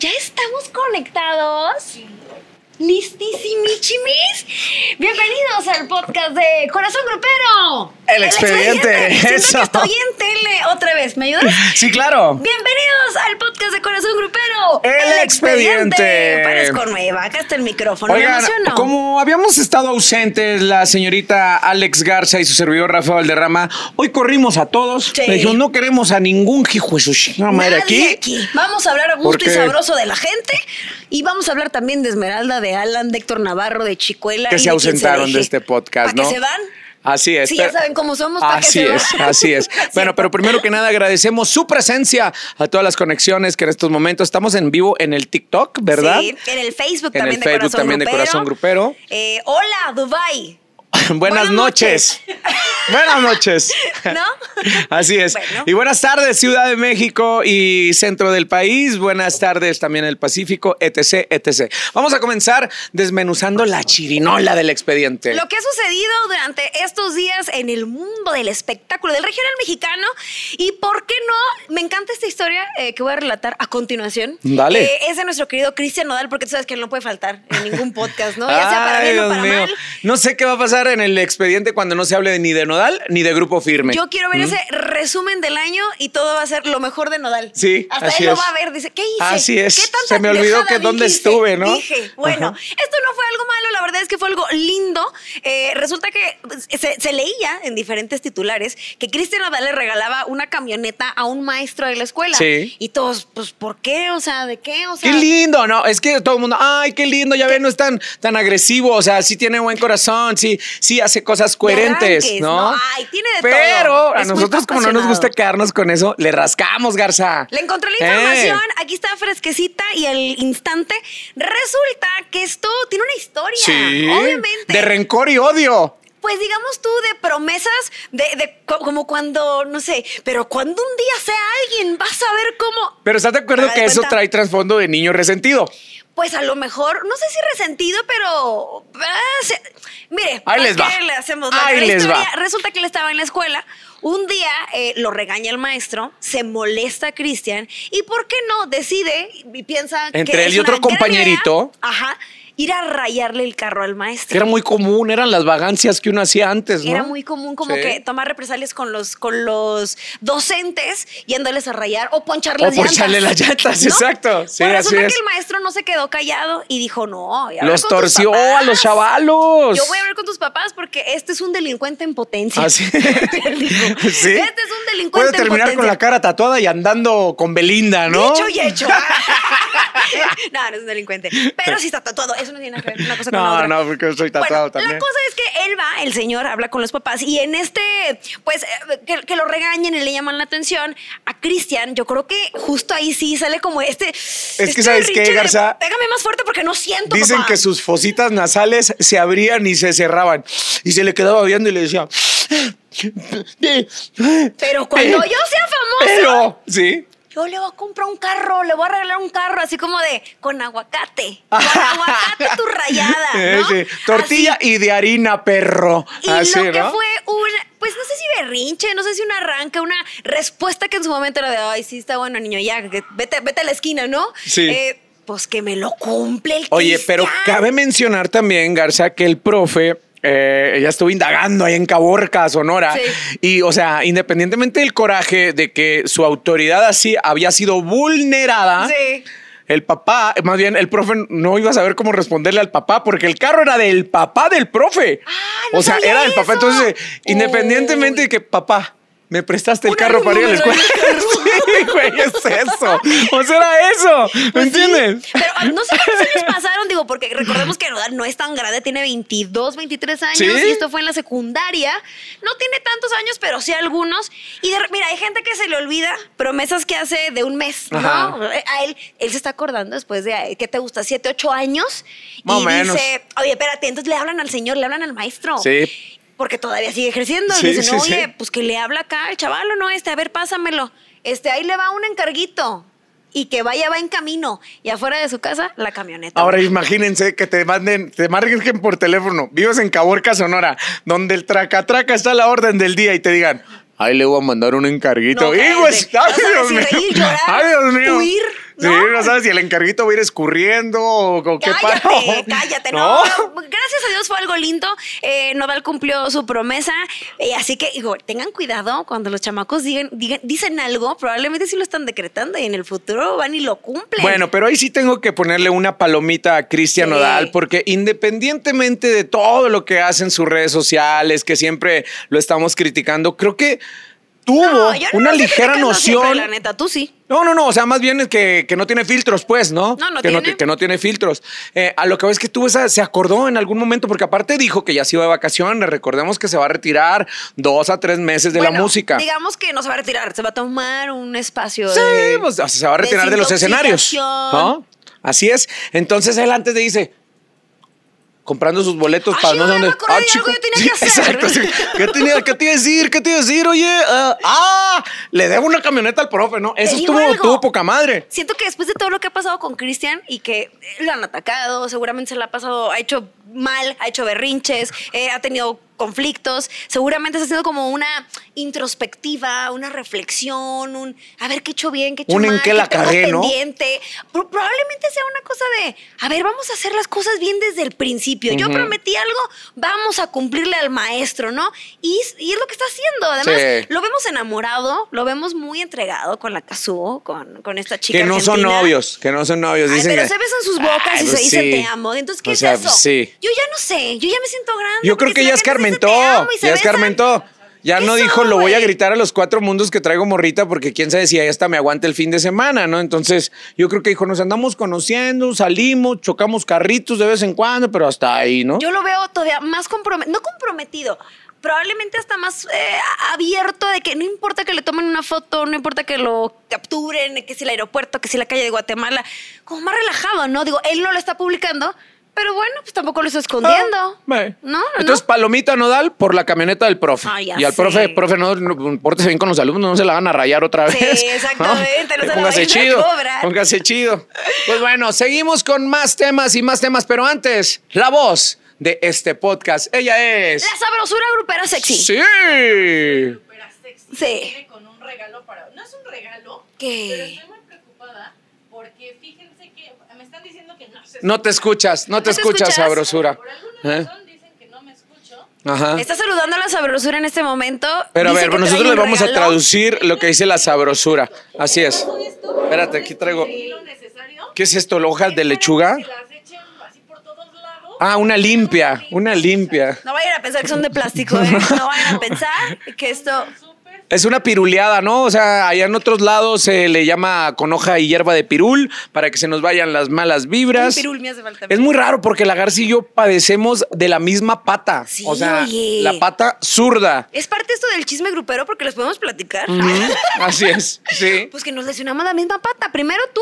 ¿Ya estamos conectados? Listísimichimis. Bienvenidos al podcast de Corazón Grupero. El expediente, eso. que estoy en tele otra vez. ¿Me ayudas? Sí, claro. Bienvenidos al podcast de Corazón Grupero. El expediente. Parezco nueva. Acá está el micrófono. Me Oigan, emociono. como habíamos estado ausentes, la señorita Alex Garza y su servidor Rafa Valderrama, hoy corrimos a todos. Sí. Le dijimos, no queremos a ningún hijo de madre Nadie aquí. Vamos a hablar a gusto y sabroso de la gente. Y vamos a hablar también de Esmeralda, de Alan, de Héctor Navarro, de Chicuela. Que y se ausentaron de este podcast, ¿Para ¿no? que se van? Así es. Sí, ya saben cómo somos, ¿para Así se es, van? así es. Bueno, pero primero que nada agradecemos su presencia a todas las conexiones que en estos momentos estamos en vivo en el TikTok, ¿verdad? Sí, en el Facebook En también el de Facebook Corazón también de. Corazón Grupero. Eh, hola, Dubai. Buenas, noches. buenas noches. ¿No? Así es. Bueno. Y buenas tardes, Ciudad de México y centro del país. Buenas tardes también el Pacífico, etc, etc. Vamos a comenzar desmenuzando la chirinola del expediente. Lo que ha sucedido durante estos días en el mundo del espectáculo del regional mexicano y por qué no, me encanta esta historia eh, que voy a relatar a continuación. Dale. Eh, es de nuestro querido Cristian Nodal porque tú sabes que no puede faltar en ningún podcast, ¿no? Ya sea para Ay, bien o Dios para mío. mal. No sé qué va a pasar en el expediente cuando no se hable ni de Nodal ni de Grupo Firme. Yo quiero ver ese resumen del año y todo va a ser lo mejor de Nodal. Sí, Hasta así él lo va a ver, dice, ¿qué hice? Así es. ¿Qué tanta Se me olvidó que dónde estuve, ¿no? Dije, bueno, Ajá. esto no fue algo malo, la verdad es que fue algo lindo. Eh, resulta que se, se leía en diferentes titulares que Cristian Nodal le regalaba una camioneta a un maestro de la escuela. Sí. Y todos, pues, ¿por qué? O sea, ¿de qué? O sea, Qué lindo, ¿no? Es que todo el mundo, ay, qué lindo, ya ven, no es tan, tan agresivo, o sea, sí tiene buen corazón, sí, sí hace cosas coherentes, arranques, ¿no? ¿no? Ay, tiene de Pero todo. a Es nosotros, como no nos gusta quedarnos con eso, le rascamos, Garza. Le encontré la Eh. información, aquí está fresquecita y al instante resulta que esto tiene una historia. Sí. Obviamente. De rencor y odio. pues digamos tú de promesas de, de co- como cuando, no sé, pero cuando un día sea alguien, vas a ver cómo. Pero ¿estás de acuerdo que eso trae trasfondo de niño resentido? Pues a lo mejor, no sé si resentido, pero. ah, se- mire, Ahí les ¿para va. le hacemos la Ahí les historia? va. Resulta que él estaba en la escuela. Un día eh, lo regaña el maestro, se molesta a Cristian y, ¿por qué no? Decide y piensa que. Entre él es y otro compañerito. idea, Ajá. Ir a rayarle el carro al maestro. Era muy común, eran las vagancias que uno hacía antes, ¿no? Era muy común como Sí. que tomar represalias con los, con los docentes yéndoles a rayar o ponchar O llantas. poncharle las llantas, exacto. Sí, así resulta es. que el maestro no se quedó callado y dijo, no. y habla Los con tus torció papás. a los chavalos. Yo voy a hablar con tus papás porque este es un delincuente en potencia. Así. ¿Sí? Este es un delincuente Puede en terminar con potencia. la cara tatuada y andando con Belinda, ¿no? Dicho y hecho. no, no es un delincuente. Pero sí está tatuado. Eso no tiene nada que ver una cosa con No, otra. no, porque yo soy tatuado Bueno, también. La cosa es que él va, el señor, habla con los papás y en este, pues, eh, que, que lo regañen y le llaman la atención a Cristian, yo creo que justo ahí sí sale como este. que, ¿sabes qué, Garza? Pégame más fuerte porque no siento. Dicen papá". que sus fositas nasales se abrían y se cerraban. Y se le quedaba viendo y le decía. Pero cuando yo sea famoso, Pero, sí. Yo le voy a comprar un carro, le voy a regalar un carro, así como de con aguacate. Con aguacate tu rayada. ¿no? sí. Tortilla y de harina, perro. Y Así, lo que ¿no? fue un, pues no sé si berrinche, no sé si un arranque, una respuesta que en su momento era de, ay, sí, está bueno, niño, ya, vete, vete a la esquina, ¿no? Sí. Eh, pues que me lo cumple el Oye, pero cabe mencionar también, Garza, que el profe. Eh, ella estuvo indagando ahí en Caborca, Sonora. Sí. Y, o sea, independientemente del coraje de que su autoridad así había sido vulnerada, Sí. el papá, más bien el profe no iba a saber cómo responderle al papá porque el carro era del papá del profe. Ah, no o sea, era del papá. eso. Entonces, independientemente de que papá. Me prestaste el carro para ir a la escuela. el. Sí, güey, es eso. O sea, era eso. ¿Me Pues sí, entiendes? Pero no sé cuántos años pasaron, digo, porque recordemos que no es tan grande, tiene 22, 23 años ¿Sí? y esto fue en la secundaria. No tiene tantos años, pero sí algunos. Y de- mira, hay gente que se le olvida promesas que hace de un mes, ¿no? Ajá. A él, él se está acordando después de, ¿qué te gusta? ¿Siete, ocho años? Más y menos. dice, oye, espérate, entonces le hablan al señor, le hablan al maestro. Sí. Porque todavía sigue ejerciendo. Sí, y dicen, sí, oye, sí. pues que le habla acá al chaval o no, este, a ver, pásamelo. Este, ahí le va un encarguito. Y que vaya, va en camino. Y afuera de su casa, la camioneta. Ahora imagínense que te manden, te marquen por teléfono, vives en Caborca, Sonora, donde el traca traca está a la orden del día y te digan, Ahí le voy a mandar un encarguito. No. No sabes si reír, llorar, ¡Ay, Dios mío! huir, Sí, ¿no? sabes si el encarguito va a ir escurriendo o, o qué pasa. Cállate, cállate, no. Gracias a Dios fue algo lindo. Eh, Nodal cumplió su promesa. eh, así que, digo, tengan cuidado cuando los chamacos digan, digan- dicen algo, probablemente sí lo están decretando y en el futuro van y lo cumplen. Bueno, pero ahí sí tengo que ponerle una palomita a Cristian Sí. Nodal, porque independientemente de todo lo que hace en sus redes sociales, que siempre lo estamos criticando, creo que tuvo No, yo no una ligera siempre, noción. la neta, tú sí. No, no, no, o sea, más bien es que, que no tiene filtros, pues, ¿no? No, no que, No, tiene. que no tiene filtros. Eh, a lo que ves que tuvo esa, se acordó en algún momento, porque aparte dijo que ya se iba de vacaciones, recordemos que se va a retirar dos a tres meses de la música. Digamos que no se va a retirar, se va a tomar un espacio. Sí, de- pues, se va a retirar de los escenarios. ¿no? Así es. Entonces él antes le dice, comprando sus boletos Ah, para no sé dónde. algo yo tenía que hacer. Exacto. sí. ¿Qué, tenía, ¿Qué te iba a decir? ¿Qué te iba a decir? Oye, ah, ah, le debo una camioneta al profe, ¿no? Eso estuvo, tuvo poca madre. Siento que después de todo lo que ha pasado con Cristian y que lo han atacado, seguramente se la ha pasado, ha hecho mal, ha hecho berrinches, eh, ha tenido conflictos, seguramente está haciendo como una introspectiva, una reflexión, un a ver qué he hecho bien, qué he hecho Un en mal, qué la cagué, ¿no? pendiente. Pro- probablemente sea una cosa de, a ver, vamos a hacer las cosas bien desde el principio. Yo prometí algo, vamos a cumplirle al maestro, ¿no? Y, y es lo que está haciendo. Además, Sí. lo vemos enamorado, lo vemos muy entregado con la Kazuo, con, con esta chica. Que no son novios, que no son novios. Ay, Dicen pero que- se besan sus bocas Ay, y pues se dicen sí. te amo. Entonces, ¿qué O es sea, eso? sí. Yo ya no sé, yo ya me siento grande. Yo creo que ya gente dice escarmentó. se Ya escarmentó. Ya ¿qué no son, dijo, lo voy a gritar a los cuatro mundos que traigo morrita porque quién sabe si esta me aguanta el fin de semana, ¿no? Entonces, yo creo que dijo, nos andamos conociendo, salimos, chocamos carritos de vez en cuando, pero hasta ahí, ¿no? Yo lo veo todavía más comprometido, no comprometido, probablemente hasta más eh, abierto de que no importa que le tomen una foto, no importa que lo capturen, que si el aeropuerto, que si la calle de Guatemala, como más relajado, ¿no? Digo, él no lo está publicando, pero bueno, pues tampoco lo está escondiendo. Ah, ve. ¿No? ¿No? Entonces, palomita nodal por la camioneta del profe. Ah, ya y al sé. profe, profe, no, no pórtese bien con los alumnos, no se la van a rayar otra Sí, vez. exactamente, no se la Póngase vayan a chido. cobrar. Póngase chido. Pues bueno, seguimos con más temas y más temas, pero antes, la voz de este podcast. Ella es. La sabrosura grupera sexy. Sí. Supera sexy. Sí. Viene con un regalo para. No es un regalo. ¿Qué? Pero estoy muy preocupada porque fíjense que me están diciendo que no te escuchas, no te ¿No te escuchas, escuchas? sabrosura. Por alguna ¿Eh? razón dicen que no me escucho. Ajá. Está saludando a la sabrosura en este momento. Pero a ver, que nosotros le vamos a traducir lo que dice la sabrosura. Así es. Espérate, aquí traigo. ¿Qué es esto? ¿Hojas de lechuga? que se las echen así por todos lados. Ah, una limpia, una limpia. No vayan a pensar que son de plástico, ¿eh? No vayan a pensar que esto. Es una piruleada, ¿no? O sea, allá en otros lados se le llama con hoja y hierba de pirul para que se nos vayan las malas Un vibras. pirul me hace falta. Es muy raro porque la Garci y yo padecemos de la misma pata. Sí, o sea, oye. la pata zurda. Es parte esto del chisme grupero porque les podemos platicar. Así es, sí. Pues que nos lesionamos la misma pata. Primero tú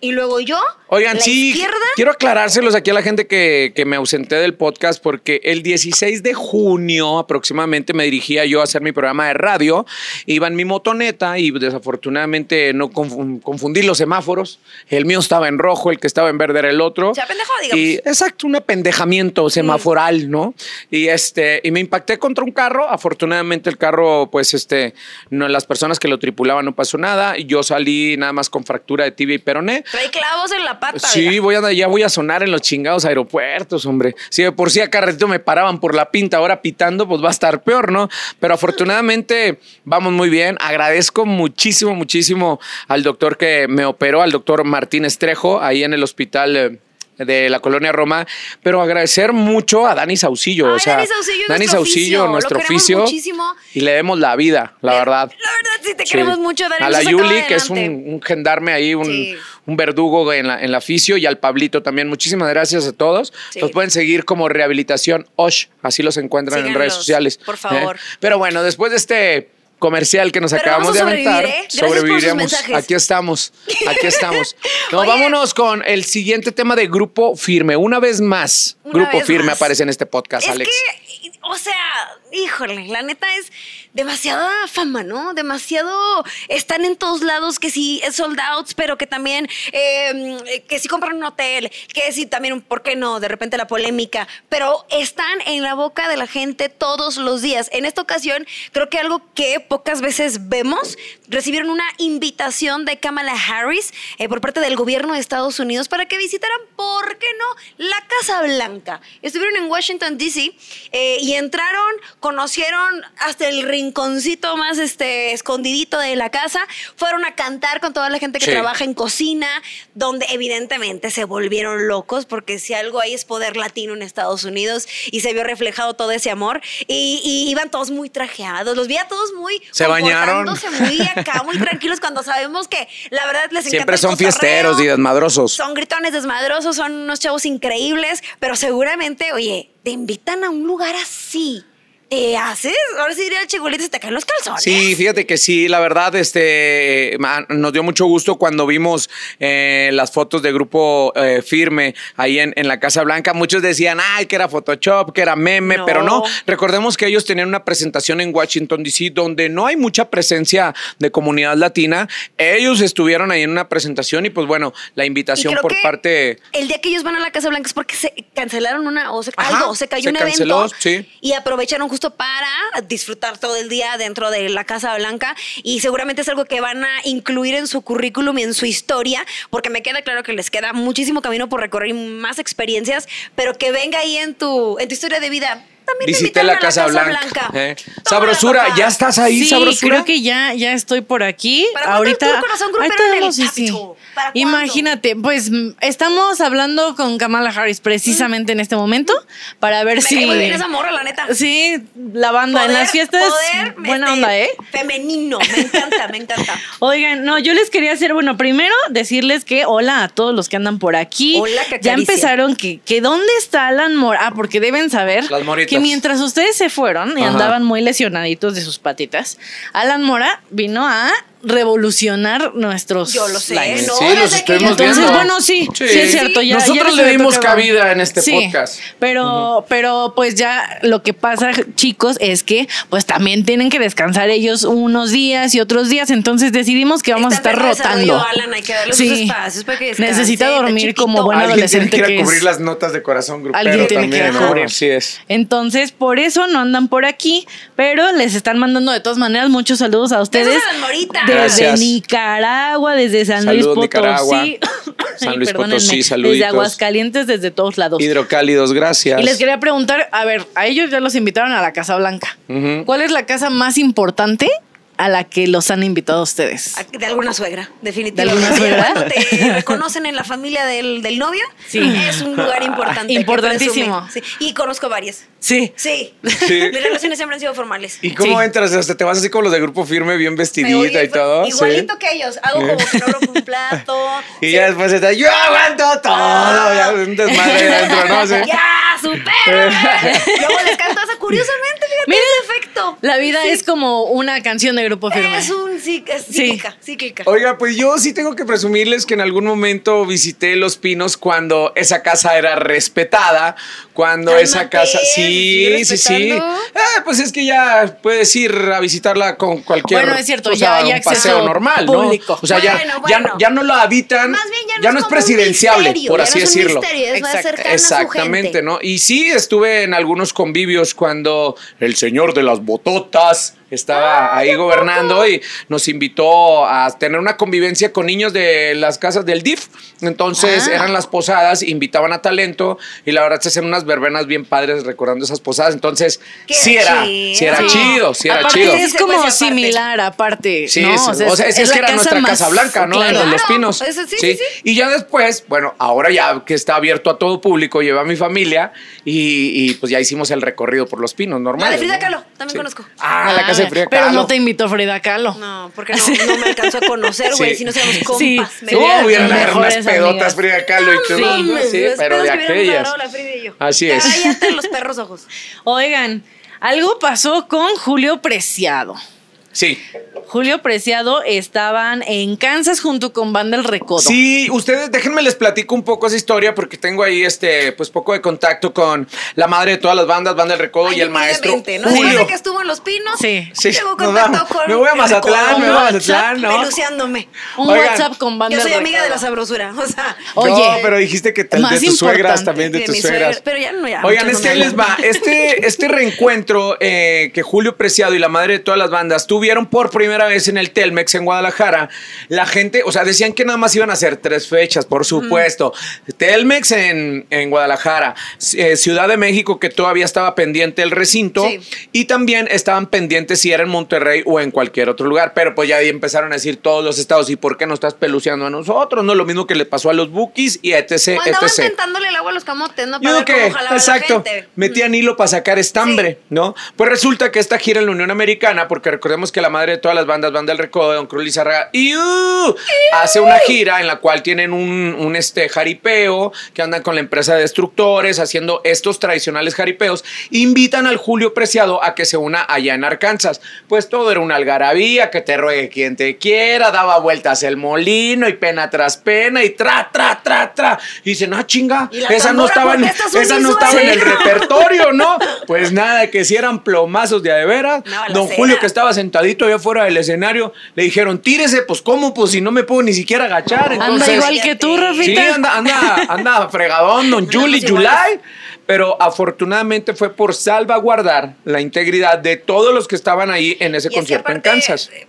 y luego yo. Oigan, la sí, izquierda. quiero aclarárselos aquí a la gente que, que me ausenté del podcast porque el 16 de junio aproximadamente me dirigía yo a hacer mi programa de radio. Iba en mi motoneta y desafortunadamente no confu- confundí los semáforos. El mío estaba en rojo, el que estaba en verde era el otro. Se apendejó, digamos. Y, exacto, un apendejamiento semaforal, ¿no? Y este, y me impacté contra un carro. Afortunadamente el carro, pues, este, no, las personas que lo tripulaban no pasó nada. Yo salí nada más con fractura de tibia y peroné. Trae clavos en la pata. Sí, voy a, ya voy a sonar en los chingados aeropuertos, hombre. Si de por sí acá ratito me paraban por la pinta, ahora pitando, pues va a estar peor, ¿no? Pero afortunadamente vamos muy bien. Agradezco muchísimo, muchísimo al doctor que me operó, al doctor Martín Estrejo, ahí en el hospital. De la colonia Roma, pero agradecer mucho a Dani Saucillo. Ay, o sea, Dani Saucillo, Dani nuestro Saucillo, oficio, lo nuestro queremos oficio. muchísimo. Y le demos la vida, la verdad. La verdad, sí, te Sí. queremos mucho, Dani. A la Yuli, que es un, gendarme ahí, un, Sí. un verdugo en la, en la fisio, y al Pablito también. Muchísimas gracias a todos. Sí. Los pueden seguir como Rehabilitación OSH, así los encuentran en redes sociales. por favor. ¿eh? Pero bueno, después de este comercial que nos Pero acabamos de aventar, ¿eh? Sobreviviremos. Aquí estamos, aquí estamos. No, vámonos con el siguiente tema de Grupo Firme. Una vez más, Una Grupo vez Firme más. aparece en este podcast, Es Alex. que, o sea, híjole, la neta es demasiada fama, ¿no? Demasiado, están en todos lados, que sí es sold outs, pero que también, eh, que sí compran un hotel, que sí también, ¿por qué no? De repente la polémica, pero están en la boca de la gente todos los días. En esta ocasión, creo que algo que pocas veces vemos, recibieron una invitación de Kamala Harris eh, por parte del gobierno de Estados Unidos para que visitaran, ¿por qué no? La Casa Blanca. Estuvieron en Washington, D.C. eh, y entraron, conocieron hasta el rinconcito más este, escondidito de la casa, fueron a cantar con toda la gente que Sí. trabaja en cocina, donde evidentemente se volvieron locos, porque si algo hay es poder latino en Estados Unidos y se vio reflejado todo ese amor. Y, y iban todos muy trajeados, los vi a todos muy. Se bañaron. muy acá, muy tranquilos, cuando sabemos que la verdad les encanta. Siempre el son cotorreo. fiesteros y desmadrosos. Son gritones desmadrosos, son unos chavos increíbles, pero seguramente, oye, te invitan a un lugar así. ¿Te haces? Ahora sí diría el chigulito, se te caen los calzones. Sí, fíjate que sí, la verdad, este, ma- nos dio mucho gusto cuando vimos eh, las fotos de grupo eh, firme ahí en, en la Casa Blanca. Muchos decían, ay, que era Photoshop, que era meme, No. pero no. Recordemos que ellos tenían una presentación en Washington, D.C., donde no hay mucha presencia de comunidad latina. Ellos estuvieron ahí en una presentación y pues bueno, la invitación por parte... El día que ellos van a la Casa Blanca es porque se cancelaron una o se, Ajá, algo, se cayó se un canceló, evento sí. y aprovecharon justo para disfrutar todo el día dentro de la Casa Blanca y seguramente es algo que van a incluir en su currículum y en su historia porque me queda claro que les queda muchísimo camino por recorrer y más experiencias, pero que venga ahí en tu en tu historia de vida. También Visité la a Casa Blanca. eh. Sabrosura. ¿ya estás ahí, Sí, Sabrosura? creo que ya, ya estoy por aquí. ¿Para Ahorita. el corazón en el vemos, sí. Imagínate, pues estamos hablando con Kamala Harris precisamente en este momento para ver Me si. cae muy bien esa morra, la neta. Sí, la banda en las fiestas. poder, buena onda, ¿eh? Femenino, me encanta, me encanta. Oigan, no, yo les quería hacer, bueno, primero decirles que hola a todos los que andan por aquí. Hola, que Ya empezaron que, que dónde está Alan Mora. Ah, porque deben saber Las moritas. que mientras ustedes se fueron y Ajá. andaban muy lesionaditos de sus patitas, Alan Mora vino a revolucionar nuestros Yo lo sé. ¿no? Sí, los que estuvimos yo- Entonces, viendo. bueno, sí, sí, es cierto. Ya, Nosotros ya le dimos cabida en este Sí, podcast. Pero, pero pues ya lo que pasa, chicos, es que pues también tienen que descansar ellos unos días y otros días. Entonces decidimos que vamos a estar rotando. Alan, hay que darle sus espacios para que descanse, Necesita dormir como buen Alguien tiene adolescente que ir que a cubrir es. las notas de corazón grupero Alguien tiene que ir a también, ¿no? cubrir. Así es. Entonces, por eso no andan por aquí, pero les están mandando de todas maneras muchos saludos a ustedes. Besos a las moritas. Desde. Nicaragua, desde San Saludos, Luis. Potosí. San Luis Potosí, saluditos. Desde Aguascalientes, desde todos lados. Hidrocálidos, gracias. Y les quería preguntar, a ver, a ellos ya los invitaron a la Casa Blanca. ¿Cuál es la casa más importante a la que los han invitado a ustedes? De alguna suegra, definitivamente. ¿De alguna suegra? Cuando te reconocen en la familia del, del novio, Sí. es un lugar importante. Importantísimo. Sí. Y conozco varias. Sí. Sí. Sí. Mis relaciones siempre han sido formales. ¿Y cómo Sí. entras? Hasta te vas así como los de grupo firme, bien vestidita y todo. Igualito ¿sí? que ellos. Hago como que no rompo un plato. Y Sí. ya después está, yo aguanto todo. Ah. Ya un desmadre ahí adentro, ¿no? Sí. ¡Ya! ¡Supérame! Luego les canto curiosamente, fíjate efecto. La vida Sí. es como una canción de grupo firme. Es un sí, es cíclica, cíclica. Oiga, pues yo sí tengo que presumirles que en algún momento visité Los Pinos cuando esa casa era respetada, cuando esa casa... Sí, ¿sigue sí, sí. Ah, pues es que ya puedes ir a visitarla con cualquier... Bueno, es cierto, o ya sea, hay un acceso paseo normal, ¿no? público. O sea, ya, Bueno, ya, bueno. ya no la habitan, Más bien ya no, es un presidenciable, misterio, por ya así no es decirlo. misterio, es Exacto. cercana a su Exactamente, gente. ¿no? Y sí, estuve en algunos convivios cuando el señor de las totas estaba ahí gobernando y nos invitó a tener una convivencia con niños de las casas del DIF. Entonces Ah. eran las posadas, invitaban a talento y la verdad se hacían unas verbenas bien padres recordando esas posadas. Entonces Qué sí era, chido. sí era Sí. chido, sí era aparte chido. es como aparte. similar, aparte. Sí, ¿no? sí. o sea, es, es la que era nuestra más- Casa Blanca, ¿no? Claro. De los Pinos. eso sí, sí, sí. Y ya después, bueno, ahora ya que está abierto a todo público, llevé a mi familia y, y, pues ya hicimos el recorrido por los Pinos, normal. La de Frida Kahlo, también conozco. Ah, la casa Pero no te invitó Frida Kahlo. No, porque no, no me alcanzó a conocer, güey. Sí. Si no seamos compas. Sí, No, hubiera- hubieran unas pedotas amigas. Frida Kahlo y tú. Sí. Los pero de aquellas. agarrado la Frida y yo. Así es. Cállate los perros ojos. Oigan, algo pasó con Julio Preciado. Sí. Julio Preciado estaban en Kansas junto con Banda El Recodo. Sí, ustedes déjenme les platico un poco esa historia porque tengo ahí este pues poco de contacto con la madre de todas las bandas, Banda del Recodo y el maestro ¿no? Julio. que estuvo en Los Pinos, Sí. Sí, tengo contacto con Me voy a el Mazatlán, Recodo. me voy a Mazatlán, ¿no? Peluceándome. Un Oigan, WhatsApp con Banda Yo soy El amiga de la Recodo. sabrosura, o sea. Oye, no, pero dijiste que tal de tus suegras también de de tus suegras. pero ya no, ya. Oigan, muchas es que no ahí me les va. Este, este reencuentro eh, que Julio Preciado y la madre de todas las bandas tuvieron por primera vez en el Telmex en Guadalajara, la gente, o sea, decían que nada más iban a hacer tres fechas, por supuesto. Telmex en, en Guadalajara, eh, Ciudad de México, que todavía estaba pendiente el recinto, Sí. y también estaban pendientes si era en Monterrey o en cualquier otro lugar, pero pues ya ahí empezaron a decir todos los estados, ¿y por qué no estás peluceando a nosotros? No, lo mismo que le pasó a los Bookies y etc, O andaban etc. tentándole el agua a los camotes, ¿no? Para digo ver cómo que, jalaba exacto, la gente. metían hilo para sacar estambre, ¿no? Pues resulta que esta gira en la Unión Americana, porque recordemos que la madre de todas las bandas, Banda del Recodo, Don Cruz Lizarraga, y hace una gira en la cual tienen un, un, este jaripeo, que andan con la empresa de destructores, haciendo estos tradicionales jaripeos, invitan al Julio Preciado a que se una allá en Arkansas. Pues todo era una algarabía, que te ruegue quien te quiera, daba vueltas el molino y pena tras pena y tra, tra, tra, tra. Y dicen, ah, chinga, ¿Y la esa no estaba en, esa no estaba en el repertorio, ¿no? Pues nada, que si eran plomazos de a de veras. Balacera. Don Julio, que estaba sentadito allá fuera del escenario, le dijeron, tírese, pues cómo, pues si no me puedo ni siquiera agachar. Anda Entonces, igual que tú, Sí, Sí, Rafita. anda, anda, anda fregadón, don Juli. July. Pero afortunadamente fue por salvaguardar la integridad de todos los que estaban ahí en ese Y es que concierto en aparte, Kansas. eh,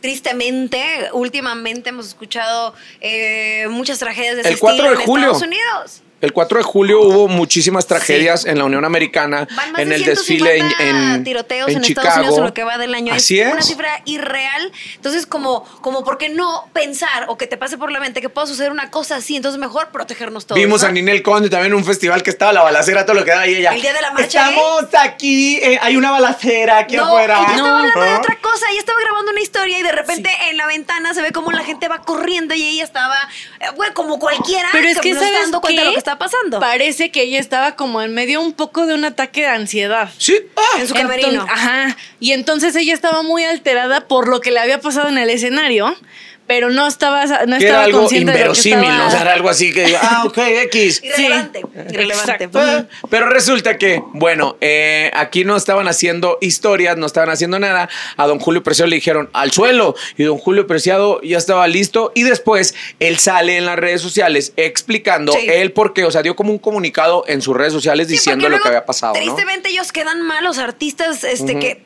Tristemente, últimamente hemos escuchado eh, muchas tragedias de ese El 4 de estilo en julio. Estados Unidos. El 4 de julio hubo muchísimas tragedias en la Unión Americana, Van más en de el desfile en, 150 en, tiroteos en en, Chicago. Estados Unidos en lo que va del año. Así Una es. cifra irreal. Entonces, como, como ¿por qué no pensar o que te pase por la mente que pueda suceder una cosa así? Entonces, mejor protegernos todos. Vimos ¿no? a Ninel Conde también en un festival que estaba la balacera, todo lo que daba y ella. El día de la marcha Estamos aquí, eh, hay una balacera aquí No, afuera. ella estaba hablando de ¿Ah? otra cosa. Ella estaba grabando una historia y de repente en la ventana se ve como la gente va corriendo y ella estaba, eh, güey, como cualquiera. Pero es que, no ¿sabes dando cuenta de lo que está pasando. Parece que ella estaba como en medio un poco de un ataque de ansiedad. Sí, ah, En su camerino. ajá. Y entonces ella estaba muy alterada por lo que le había pasado en el escenario, pero no estaba, no que estaba era algo consciente de lo que inverosímil, estaba- ¿no? O sea, era algo así que digo, ah, ok, X. Irrelevante. Irrelevante. exacto. Ah, Pero resulta que, bueno, eh, aquí no estaban haciendo historias, no estaban haciendo nada. A don Julio Preciado le dijeron al suelo y don Julio Preciado ya estaba listo y después él sale en las redes sociales explicando Sí. el por qué, o sea, dio como un comunicado en sus redes sociales Sí, diciendo lo que había pasado, ¿no? Tristemente ellos quedan mal, los artistas este, que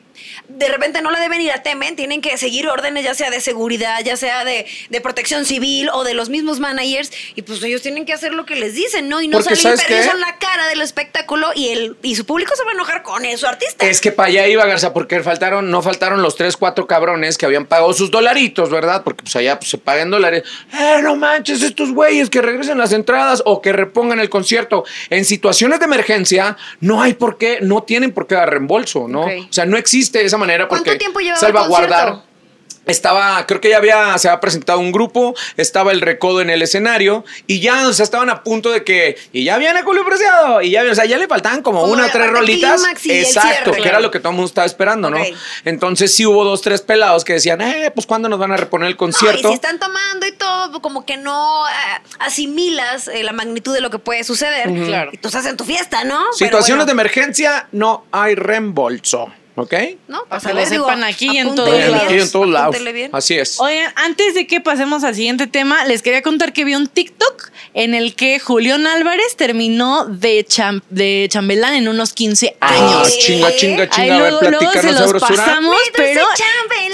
de repente no le deben ir a temen, tienen que seguir órdenes ya sea de seguridad, ya sea de, de protección civil o de los mismos managers y pues ellos tienen que hacer lo que les dicen, ¿no? Y no Porque, salir, ¿sabes pero ellos qué? son la cara del espectáculo y, el, y su público se va a enojar con eso, artista. Es que para allá iba Garza, porque faltaron, no faltaron los tres, cuatro cabrones que habían pagado sus dolaritos, ¿verdad? Porque pues allá pues, se pagan dólares. ¡Eh, no manches, estos güeyes que regresen las entradas o que repongan el concierto! En situaciones de emergencia, no hay por qué, no tienen por qué dar reembolso, ¿no? O sea, no existe esa manera porque ¿Cuánto tiempo el salvaguardar. Estaba, creo que ya había, se había presentado un grupo, estaba el recodo en el escenario y ya, o sea, estaban a punto de que, y ya viene Julio Preciado, y ya, o sea, ya le faltaban como, Como una o tres rolitas. Exacto, cierre. que era lo que todo el mundo estaba esperando, ¿no? Entonces sí hubo dos, tres pelados que decían, eh, pues ¿cuándo nos van a reponer el No, concierto? y si están tomando y todo, como que no eh, asimilas eh, la magnitud de lo que puede suceder. Claro. Y tú estás en tu fiesta, ¿no? Situaciones de emergencia, no hay reembolso, ¿ok? ¿no? Para que a lo sepan aquí y en todos bien, lados. Aquí en todos lados. apúntele bien. Así es. Oigan, antes de que pasemos al siguiente tema, les quería contar que vi un TikTok en el que Julián Álvarez terminó de, cham- de chambelán en unos 15 Ah, años. chinga, chinga, Ahí chinga. A ver, luego, luego se los pasamos, pero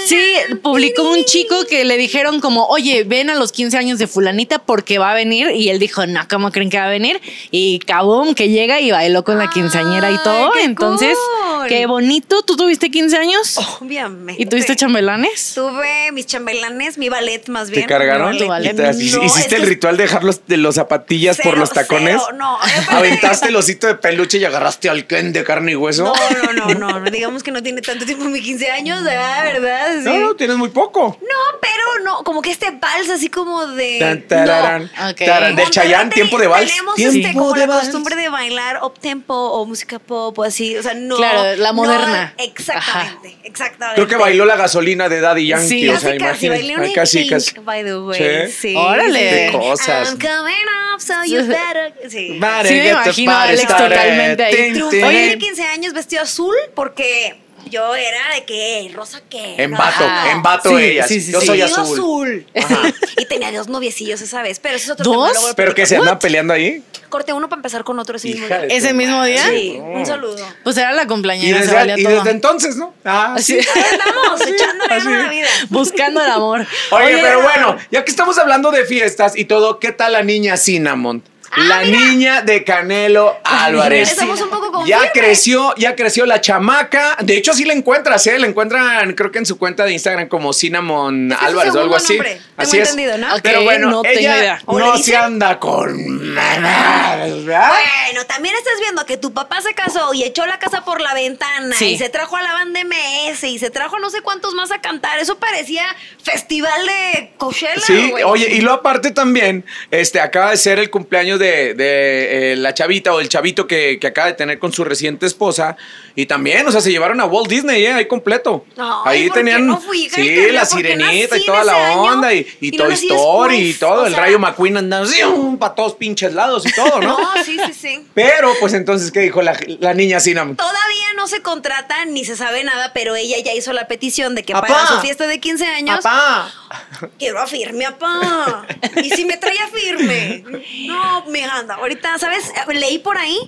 sí, publicó un chico que le dijeron como, oye, ven a los 15 años de fulanita porque va a venir. Y él dijo, no, ¿cómo creen que va a venir? Y cabón, que llega y bailó con la quinceañera y Ay, todo. qué Entonces, cool. Qué bonito. ¿Tú tuviste 15 años? Obviamente. ¿Y tuviste chambelanes? Tuve mis chambelanes, mi ballet más ¿Te bien. cargaron? mi Tu ballet. ballet. ¿Y te- No, ¿Hiciste el que ritual de dejar los, de los zapatillas por los tacones? cero, no. ¿Aventaste el osito de peluche y agarraste al Ken de carne y hueso? No, no, no, no, no. Digamos que no tiene tanto tiempo mi 15 años, ¿verdad? ¿verdad? sí. No, no, tienes muy poco. No, pero no, como que este vals así como de. Tan, tararán, No, ok. tarán, del Como Chayán, de repente tiempo de vals. Tenemos Tiempo este, como de la vals. costumbre de bailar up tempo o música pop o así. O sea, no. Claro, la no, moderna. exactamente, exactamente. Creo que bailó la gasolina de Daddy Yankee. Sí, o sea, casi, imagínate. bailé casi, Pink, casi. by the way. Sí. Sí. Órale. Qué cosas. I'm coming up, so you better. Sí. Me imagino a Alex totalmente ahí. Tin, Triunfé tin. en 15 años vestido azul porque yo era de que rosa que En vato, Ajá. en vato Sí, ellas. sí, sí, Yo sí. soy azul. azul. y tenía dos noviecillos esa vez, pero eso es otro ¿Dos? tema. Pero que se andan peleando ahí. Corte uno para empezar con otro ese mismo día. ¿Ese mismo día? Sí, un saludo. Pues era la Y compañera, se desde, valía y todo. desde entonces, ¿no? Ah, Así- sí. Ahí andamos, echándole así. la vida. Buscando el amor. Oye, pero bueno, ya que estamos hablando de fiestas y todo, ¿qué tal la niña Cinnamon? La niña de Canelo Álvarez. Estamos un poco Ya confirmes. creció, ya creció la chamaca. De hecho, sí la encuentras, ¿eh? La encuentran, creo que en su cuenta de Instagram como Cinnamon es Álvarez o algo así. nombre, tengo Así es. entendido, ¿no? Pero bueno, no tengo ella idea. ¿O le no se anda con ¿verdad? Bueno, también estás viendo que tu papá se casó y echó la casa por la ventana Sí. y se trajo a la banda MS y se trajo a no sé cuántos más a cantar. Eso parecía festival de Coachella, Sí, güey. oye, y lo aparte también, este, acaba de ser el cumpleaños de, de, eh, la chavita o el chavito que, que acaba de tener con su reciente esposa. Y también, o sea, se llevaron a Walt Disney, ¿eh? Ahí completo. Ahí ¿por qué tenían, no fui, sí, la ¿Por qué sirenita y toda la año onda y, y y Toy Story y todo. El sea- Rayo McQueen andando así, para todos pinches lados y todo, ¿no? No, sí, sí, sí. Pero, pues entonces, ¿qué dijo la, la niña Cinnamon? Todavía no se contrata ni se sabe nada, pero ella ya hizo la petición de que Apá. para su fiesta de 15 años Papá. quiero a firme, apá. Y si me traía firme. No, me anda. Ahorita, ¿sabes? Leí por ahí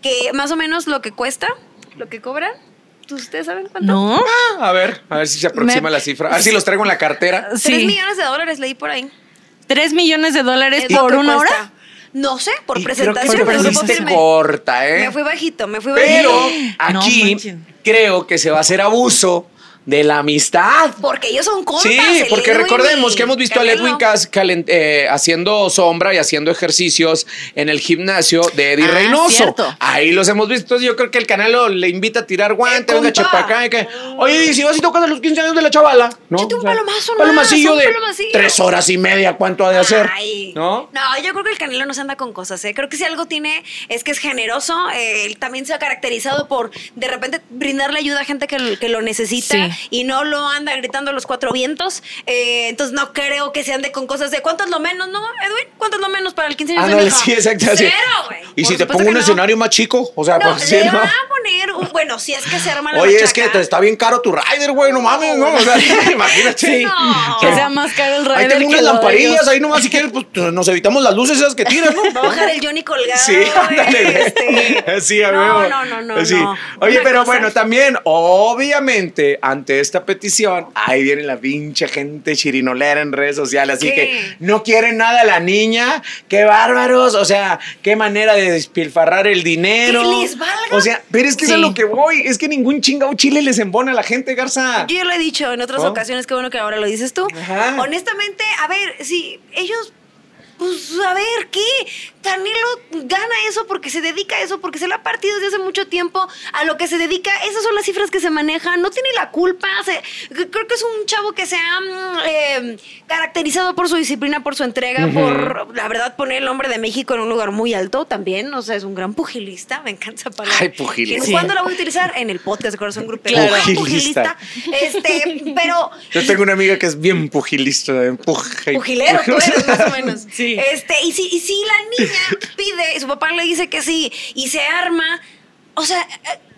que más o menos lo que cuesta, lo que cobran. ¿Ustedes saben cuánto? ¿No? Ah, a ver, a ver si se aproxima Me- la cifra. A ver si los traigo en la cartera. Tres Sí. millones de dólares leí por ahí. ¿Tres millones de dólares Es por una cuesta. hora? No sé, por Y creo que presentación, pero firme. corta, ¿eh? Me fui bajito, me fui Pero bajito. aquí manchen. creo que se va a hacer abuso de la amistad. Porque ellos son compas. Sí, porque Edwin recordemos que hemos visto a Canelo. Edwin Cass eh, haciendo sombra y haciendo ejercicios en el gimnasio de Eddie Ah, Reynoso. cierto. Ahí los hemos visto. Entonces yo creo que el Canelo le invita a tirar guante, Eh, venga, chepa acá. y que, Oye, ¿y si vas y tocas a los 15 años de la chavala. ¿no? Échate un O sea, palomazo, Palomacillo de un palomacillo. tres horas y media, ¿cuánto ha de hacer? Ay. ¿No? No, yo creo que el Canelo no se anda con cosas, ¿eh? Creo que si algo tiene es que es generoso. eh, él también se ha caracterizado por de repente brindarle ayuda a gente que, lo- que lo necesita Sí. Y no lo anda gritando a los cuatro vientos. eh, entonces no creo que se ande con cosas de ¿cuánto es lo menos, no, Edwin? ¿Cuánto es lo menos para el 15 años de Ándale, mi hija? sí, exacto. así. Cero, güey. Y Por si te pongo un no. escenario más chico, o sea, No, pues le ¿no? va a poner, un- bueno, si es que se arma la Oye, es que te está bien caro tu rider, güey, no mames, ¿no? O sea, imagínate. No. Que sea más caro el Ahí rider tengo que unas lamparillas, ahí nomás si quieres, pues nos evitamos las luces esas que tiran, ¿no? Va a bajar el Johnny colgado. Sí, ándale. este. Sí, a no, no, no, no, Sí. no. Oye, Una pero cosa- bueno, también, obviamente, ante esta petición, ahí viene la pinche gente chirinolera en redes sociales. Así ¿Qué? que no quieren nada la niña. ¡Qué bárbaros! O sea, qué manera de despilfarrar el dinero. Que les valga. O sea, pero es que eso es Sí. a lo que voy. Es que ningún chingado chile les embona a la gente, Garza. Yo ya lo he dicho en otras ¿Oh? ocasiones, qué bueno que ahora lo dices tú. Ajá. Honestamente, a ver, si ellos, pues a ver, ¿qué? Canelo gana eso porque se dedica a eso, porque se le ha partido desde hace mucho tiempo a lo que se dedica. Esas son las cifras que se manejan. No tiene la culpa. se- creo que es un chavo que se ha eh, caracterizado por su disciplina, por su entrega, por, la verdad, poner el hombre de México en un lugar muy alto también. O sea, es un gran pugilista. Me encanta palabra. Ay, pugilista. ¿Cuándo la voy a utilizar? En el podcast de Corazón Grupero. Pugilista. pugilista. Este, pero Yo tengo una amiga que es bien pugilista. pugilero tú eres, más o menos. Sí. Este, y si, y si la niña pide, y su papá le dice que sí, y se arma, o sea,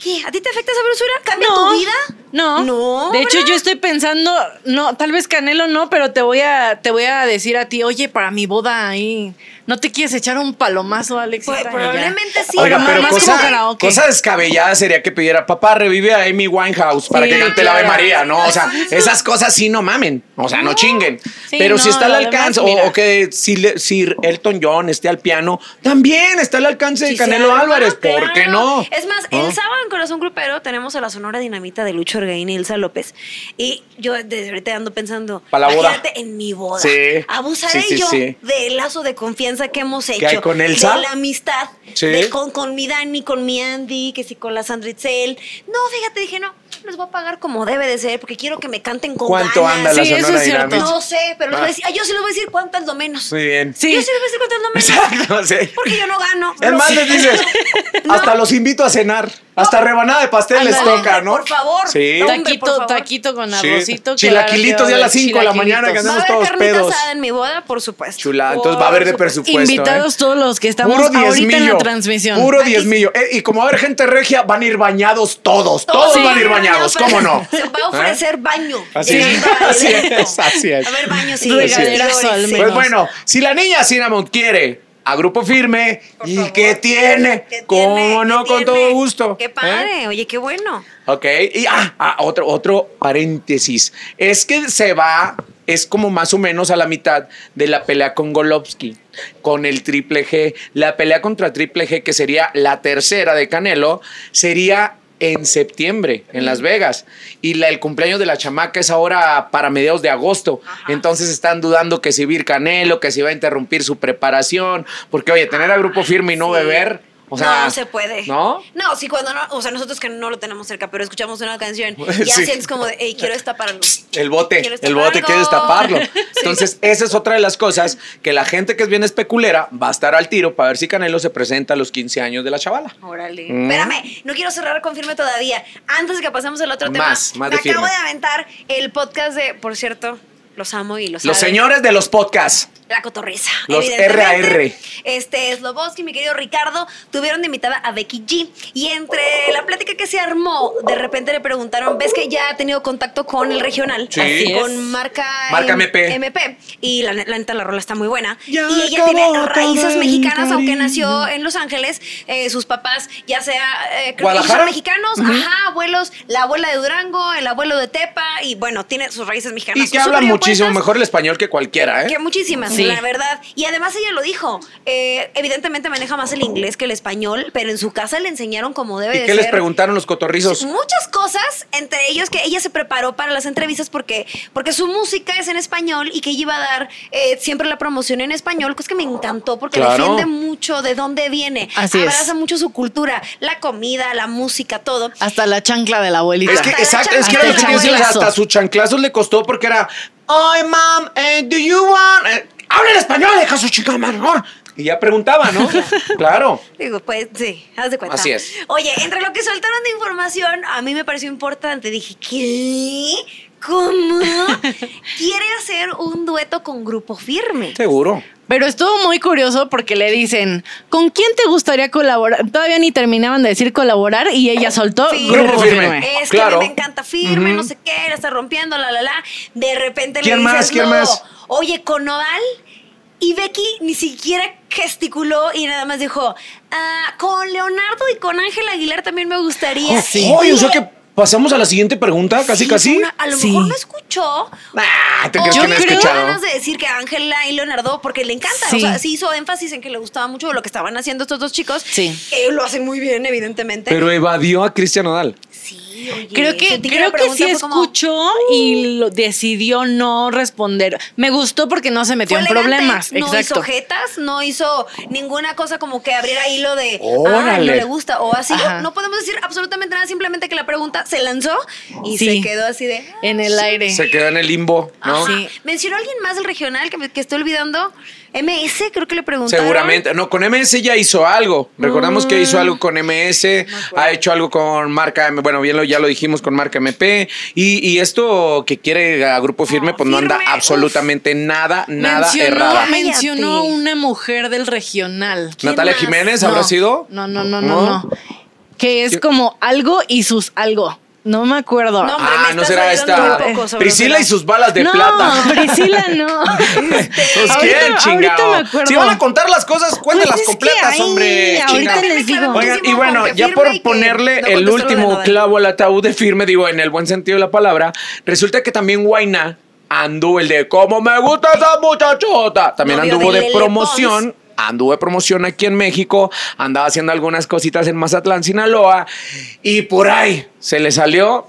¿qué? ¿A ti te afecta esa brusura? ¿Cambia No, tu vida? No. No. De hecho, ¿verdad? yo estoy pensando, no, tal vez Canelo no, pero te voy a, te voy a decir a ti, oye, para mi boda ahí, ¿no te quieres echar un palomazo, Alex? Pues, probablemente sí. Oiga, Más- pero más cosa, como karaoke. cosa descabellada sería que pidiera, papá, revive a Amy Winehouse para Sí, que cante la Ave. María, ¿no? O sea, esas cosas sí no mamen, o sea, no, chinguen. Sí, pero si no, está al alcance, demás, o, que si, le- si Elton John esté al piano, también está al alcance de Canelo Álvarez, ¿por qué no? Es más, ¿No? el sábado en Corazón Grupero tenemos a la Sonora Dinamita de Lucho Orgaín y Elsa López. Y yo desde ahorita ando pensando, Pa' la boda. en mi boda. Sí. Abusaré Sí, sí, yo sí. del lazo de confianza que hemos hecho. hay con Elsa? De la amistad. Sí. de con, con mi Dani, con mi Andy, que sí, con la Sandra Itzel. No, fíjate, dije, no, les voy a pagar como debe de ser, porque quiero que me canten con ¿Cuánto ganas. anda la Sí, eso es? No sé, pero les voy a decir, yo sí les voy a decir cuánto es lo menos. Muy bien. Sí. Yo sí les voy a decir cuánto es lo menos. Exacto, sí. Porque yo no gano. Es más, les dices, hasta los invito a cenar. Hasta rebanada de pastel les toca, ¿no? Por favor. Sí. Hombre, por Taquito, favor. taquito con Sí. arrocito. Chilaquilitos claro que ya a las cinco de la mañana que andamos todos pedos. asada en mi boda, por supuesto. Chula, entonces va a haber de presupuesto. Invitados ¿eh? todos los que estamos Puro ahorita en la transmisión. Puro Aquí- diezmillo. Eh, y como va a haber gente regia, van a ir bañados todos. Todos Sí, van a ir bañados, ¿cómo no? Se va a ofrecer baño. ¿Eh? Así Llegando es, así es, así es. A ver, baño, sí. Sí, sí. Pues bueno, si la niña Cinnamon quiere a grupo firme, Por ¿y favor. qué tiene? ¿Qué ¿Cómo tiene? no? ¿Qué Con tiene? todo gusto. Qué ¿Eh? padre, oye, qué bueno. Ok, y ah, ah, otro, otro paréntesis. Es que se va, es como más o menos a la mitad de la pelea con Golovsky, con el Triple G. La pelea contra Triple G, que sería la tercera de Canelo, sería en septiembre, en Las Vegas. Y la, el cumpleaños de la chamaca es ahora para mediados de agosto. Entonces están dudando que si va a ir Canelo, que si va a interrumpir su preparación. Porque, oye, tener a grupo firme y no Sí. beber. O sea, no se puede. ¿No? No, sí, cuando no, o sea, nosotros que no lo tenemos cerca, pero escuchamos una canción y Sí. ya sientes como de, hey, quiero destaparlo. El bote, Quiero el bote algo. destaparlo. Sí. Entonces, esa es otra de las cosas que la gente que es bien especulera va a estar al tiro para ver si Canelo se presenta a los 15 años de la chavala. Órale. Mm. Espérame, no quiero cerrar con firme todavía. Antes de que pasemos al otro tema, Más, más me de acabo firme. de aventar el podcast de, por cierto, los amo y los Los señores de los podcasts. La cotorriza. Los. RAR. Este, Sloboski, mi querido Ricardo, tuvieron de invitada a Becky G. Y entre la plática que se armó, de repente le preguntaron, ¿ves que ya ha tenido contacto con el regional? Sí. Así es. Con marca, Marca MP. MP. Y la, la neta, la rola está muy buena. Ya y ella tiene raíces mexicanas, aunque nació en Los Ángeles. Eh, sus papás, ya sea, eh, creo que son mexicanos, ajá, abuelos, la abuela de Durango, el abuelo de Tepa, y bueno, tiene sus raíces mexicanas. Y que hablan muchísimo mejor el español que cualquiera, ¿eh? Que muchísimas, Sí. la verdad. Y además ella lo dijo. eh, evidentemente maneja más el inglés que el español, pero en su casa le enseñaron como debe ¿Y de qué ser. les preguntaron los cotorrizos? Muchas cosas, entre ellos que ella se preparó para las entrevistas porque, porque su música es en español y que ella iba a dar eh, siempre la promoción en español, cosa que me encantó porque Claro. defiende mucho de dónde viene. Así es. Abraza mucho su cultura, la comida, la música, todo. Hasta la chancla de la abuelita. Es que, exacto, es que era lo que hasta su chanclazo le costó porque era, ay, mom, eh, do you want, eh, habla en español, deja su chica madre. Y ya preguntaba, ¿no? claro. Digo, pues sí, haz de cuenta. Así es. Oye, entre lo que soltaron de información, a mí me pareció importante. Dije, ¿qué? ¿Cómo? Quiere hacer un dueto con Grupo Firme. Seguro. Pero estuvo muy curioso porque le dicen, ¿con quién te gustaría colaborar? Todavía ni terminaban de decir colaborar y ella soltó Firme. Grupo Firme. Es que Claro. a mí me encanta firme, no sé qué, la está rompiendo, la, la, la. De repente ¿Quién le dices, más? ¿Quién no, más? oye, con Nodal. Y Becky ni siquiera gesticuló y nada más dijo, "Ah, con Leonardo y con Ángel Aguilar también me gustaría. sí. Oye, o Y sea que pasamos a la siguiente pregunta, casi Sí, casi. una- a lo Sí. mejor no escuchó. Ah, ¿te o crees que no he tiene escuchado? ganas de decir que Ángela y Leonardo, porque le encanta. Sí. O sea, sí hizo énfasis en que le gustaba mucho lo que estaban haciendo estos dos chicos. Sí. Que lo hacen muy bien, evidentemente. Pero evadió a Cristian Nodal. sí, oye, Creo que, creo que sí como, escuchó y lo decidió no responder. Me gustó porque no se metió en problemas. No Exacto. hizo jetas, no hizo ninguna cosa como que abriera hilo de, ah, no le gusta, o así. Ajá. No podemos decir absolutamente nada, simplemente que la pregunta se lanzó y Sí. se quedó así de... "Ah, En el aire. Se quedó en el limbo, ¿no? ¿Mencionó alguien más del regional que, me- que estoy olvidando? MS, creo que le preguntaron. Seguramente. No, con MS ya hizo algo. Recordamos que hizo algo con MS, ha hecho algo con marca M. Bueno, bien lo, ya lo dijimos con marca MP. Y, y esto que quiere a Grupo Firme, pues no anda absolutamente nada, nada mencionó, errada. mencionó una mujer del regional. ¿Quién Natalia más? Jiménez No, habrá sido. No, no, no, no, no. Que es como algo y sus algo. No me acuerdo. No, hombre, Ah, me no será esta. Priscila y sus balas de no, plata. Priscila no. Pues quién, ahorita chingado. me acuerdo. Si van a contar las cosas, cuéntenlas Pues es que completas, ahí, hombre. ahorita chingado. les digo. Oigan, y bueno, ya por ponerle no el último clavo al ataúd de firme, digo, en el buen sentido de la palabra, resulta que también Guaina anduvo el de como me gusta esa muchachota. También Novio anduvo de promoción anduve promoción aquí en México, andaba haciendo algunas cositas en Mazatlán, Sinaloa, y por ahí se le salió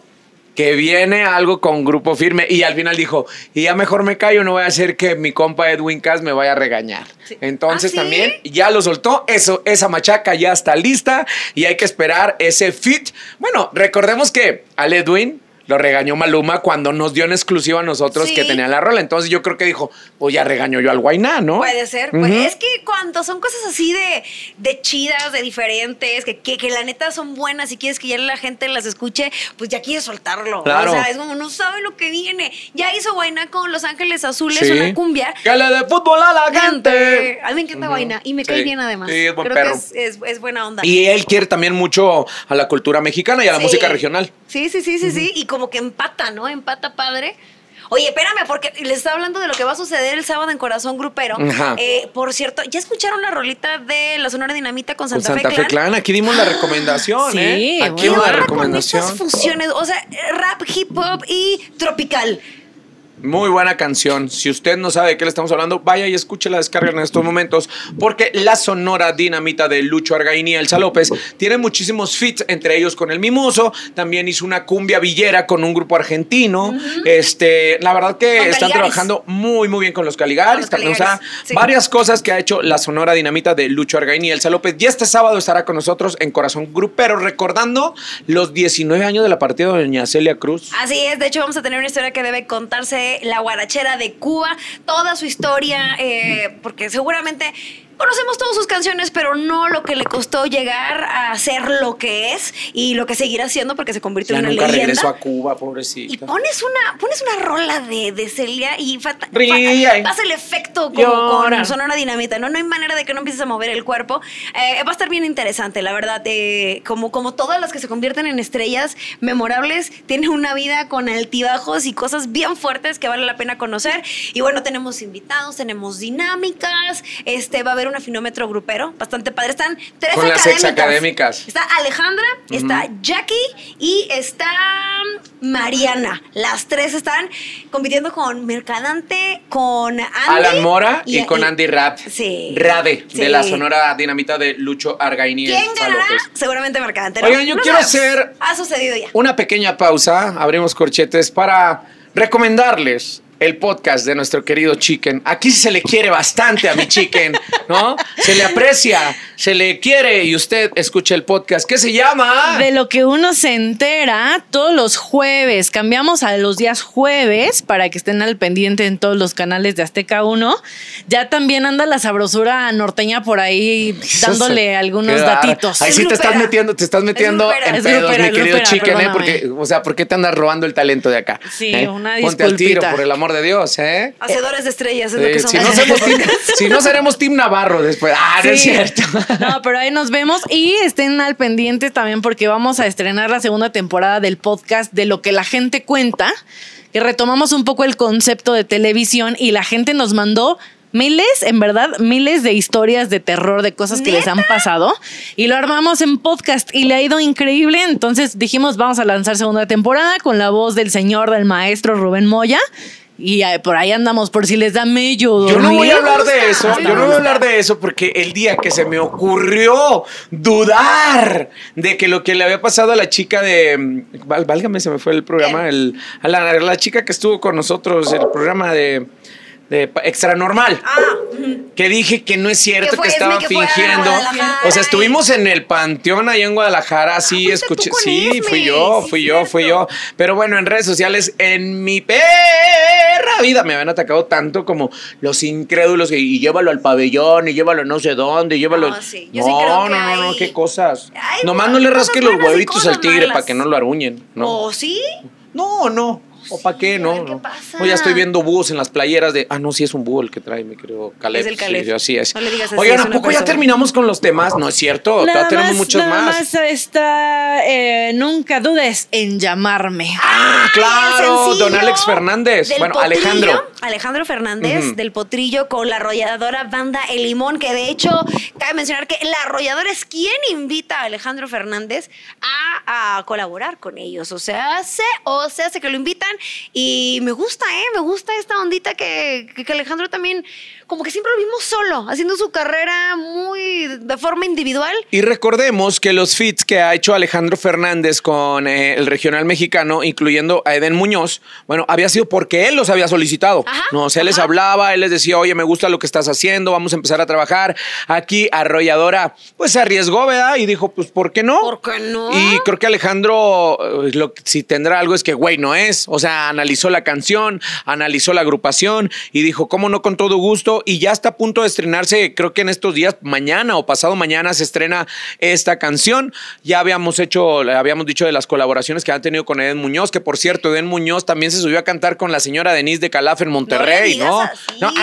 que viene algo con grupo firme y al final dijo, y ya mejor me callo, no voy a hacer que mi compa Edwin Cass me vaya a regañar. Entonces ¿Ah, sí? también ya lo soltó, eso, esa machaca ya está lista y hay que esperar ese fit. Bueno, recordemos que al Edwin lo regañó Maluma cuando nos dio en exclusiva a nosotros Sí. que tenía la rola. Entonces yo creo que dijo, pues ya regañó yo al Guainá, ¿no? Puede ser. Pues, es que cuando son cosas así de, de chidas, de diferentes, que, que, que la neta son buenas y quieres que ya la gente las escuche, pues ya quieres soltarlo. Claro. O sea, es como no sabe lo que viene. Ya hizo Guainá con Los Ángeles Azules, Sí. una cumbia. Que le dé fútbol a la gente. A mí me encanta Guainá y me Sí. cae bien además. Sí, es buen Creo perro. que es, es- es buena onda. Y él quiere también mucho a la cultura mexicana y a la música regional. Sí, sí, sí, sí, sí. Y como que empata, ¿no? Empata padre. Oye, espérame, porque les estaba hablando de lo que va a suceder el sábado en Corazón Grupero. Eh, por cierto, ¿ya escucharon la rolita de la Sonora Dinamita con Con Santa, Santa Fe Clan, aquí dimos la recomendación, Sí, ¿eh? Aquí ¿Qué una onda con recomendación. estas fusiones? O sea, rap, hip hop y tropical. Muy buena canción. Si usted no sabe de qué le estamos hablando, vaya y escuche la descarga en estos momentos, porque la sonora dinamita de Lucho Argaín y Elsa López tiene muchísimos fits, entre ellos con el Mimoso. También hizo una cumbia villera con un grupo argentino. Este, la verdad que Con están Caligaris. trabajando muy, muy bien con los Caligaris. Con los O sea, Caligaris, sí. varias cosas que ha hecho la sonora dinamita de Lucho Argaín y Elsa López. Y este sábado estará con nosotros en Corazón Grupero, recordando los 19 años de la partida de Doña Celia Cruz. Así es, de hecho vamos a tener una historia que debe contarse la guarachera de Cuba, toda su historia, eh, porque seguramente conocemos todas sus canciones, pero no lo que le costó llegar a ser lo que es y lo que seguirá siendo porque se convirtió Ya en una nunca leyenda. regresó a Cuba, Y pobrecita. pones una, pones una rola de, de Celia y fa- fa- Brilla y pasa el efecto como llora. con Sonora Dinamita, ¿no? No hay manera de que no empieces a mover el cuerpo. Eh, va a estar bien interesante, la verdad. eh, como, como todas las que se convierten en estrellas memorables, tienen una vida con altibajos y cosas bien fuertes que vale la pena conocer. Y bueno, tenemos invitados, tenemos dinámicas, este va a haber un afinómetro grupero, bastante padre. Están tres Con las académicas. Está Alejandra, está Jackie y está Mariana. Las tres están compitiendo con Mercadante, con Andy. Alan Mora y, con Andy Rap. Sí. Rade, Sí. de la sonora dinamita de Lucho Argaini ¿Quién ganará? Seguramente Mercadante. ¿no? Oigan, yo No quiero hacer- Ha sucedido ya. Una pequeña pausa, abrimos corchetes para recomendarles el podcast de nuestro querido Chicken. Aquí se le quiere bastante a mi Chicken, ¿no? Se le aprecia, se le quiere y usted escucha el podcast que se llama... De lo que uno se entera todos los jueves. Cambiamos a los días jueves para que estén al pendiente en todos los canales de Azteca 1. Ya también anda la sabrosura norteña por ahí dándole algunos Qué datitos. Ahí Es sí te estás metiendo, te estás metiendo grupera. en Es pedos, grupera, mi querido grupera, Chicken, ¿eh? Porque, o sea, ¿por qué te andas robando el talento de acá? Sí, ¿Eh? una Ponte al tiro, disculpita. por el amor de Dios, ¿eh? Hacedores de estrellas es lo que si, somos. no somos team, si no seremos Team Navarro después. Ah, no es cierto. No, pero ahí nos vemos y estén al pendiente también porque vamos a estrenar la segunda temporada del podcast de lo que la gente cuenta, que retomamos un poco el concepto de televisión y la gente nos mandó miles, en verdad, miles de historias de terror, de cosas que les han pasado y lo armamos en podcast y le ha ido increíble, entonces dijimos vamos a lanzar segunda temporada con la voz del señor, del maestro Rubén Moya. Y eh, por ahí andamos, por si les da mello. Yo no voy a hablar de eso, yo no voy a hablar de eso porque el día que se me ocurrió dudar de que lo que le había pasado a la chica de, mm, válgame, se me fue el programa, el, a la, a la chica que estuvo con nosotros, el programa de, de Extra Normal. Ah. Que dije que no es cierto, Que estaba que fingiendo. O sea, estuvimos en el panteón allá en Guadalajara, sí, fuiste tú escuché. Sí, Esme, fui yo, sí, fui yo, fui yo. Pero bueno, en redes sociales, en mi perra vida, me habían atacado tanto como los incrédulos y, y llévalo al pabellón y llévalo no sé dónde y llévalo. No, sí, yo sí no, que no, no, no, qué cosas. hay Nomás no le rasque los huevitos al tigre para que no lo aruñen, ¿no? ¿O sí? No, no. ¿O para qué? No, ¿qué pasa? No, ya estoy viendo búhos en las playeras de. Ah, no, sí es un búho el que trae, mi querido Caleb. Es el Caleb. Sí, así es. No le digas así, Oigan, ¿a poco ya terminamos con los temas? No es cierto. Nada tenemos más, muchos nada más. más está, eh, nunca dudes en llamarme. Ah, claro. Don Alex Fernández. del Bueno, Potrillo, Alejandro. Alejandro Fernández del Potrillo con la arrolladora banda El Limón, que de hecho cabe mencionar que la arrolladora es quien invita a Alejandro Fernández a, a colaborar con ellos. O sea, hace, o se hace que lo invitan Y me gusta, ¿eh? Me gusta esta ondita que, que- Alejandro también, como que siempre lo vimos solo, haciendo su carrera muy de forma individual. Y recordemos que los feats que ha hecho Alejandro Fernández con eh, el regional mexicano, incluyendo a Eden Muñoz, bueno, había sido porque él los había solicitado. Ajá, no, o sea, él les hablaba, él les decía, oye, me gusta lo que estás haciendo, vamos a empezar a trabajar. Aquí Arrolladora, pues se arriesgó, ¿verdad? Y dijo, pues, ¿por qué no? ¿Por qué no? Y creo que Alejandro, eh, lo, si tendrá algo es que, güey, no es. O sea, analizó la canción, analizó la agrupación y dijo, ¿cómo no con todo gusto? Y ya está a punto de estrenarse, creo que en estos días, mañana o pasado mañana se estrena esta canción. Ya habíamos hecho, habíamos dicho de las colaboraciones que han tenido con Eden Muñoz, que por cierto, Eden Muñoz también se subió a cantar con la señora Denise de Calaf en Monterrey, ¿no? ah,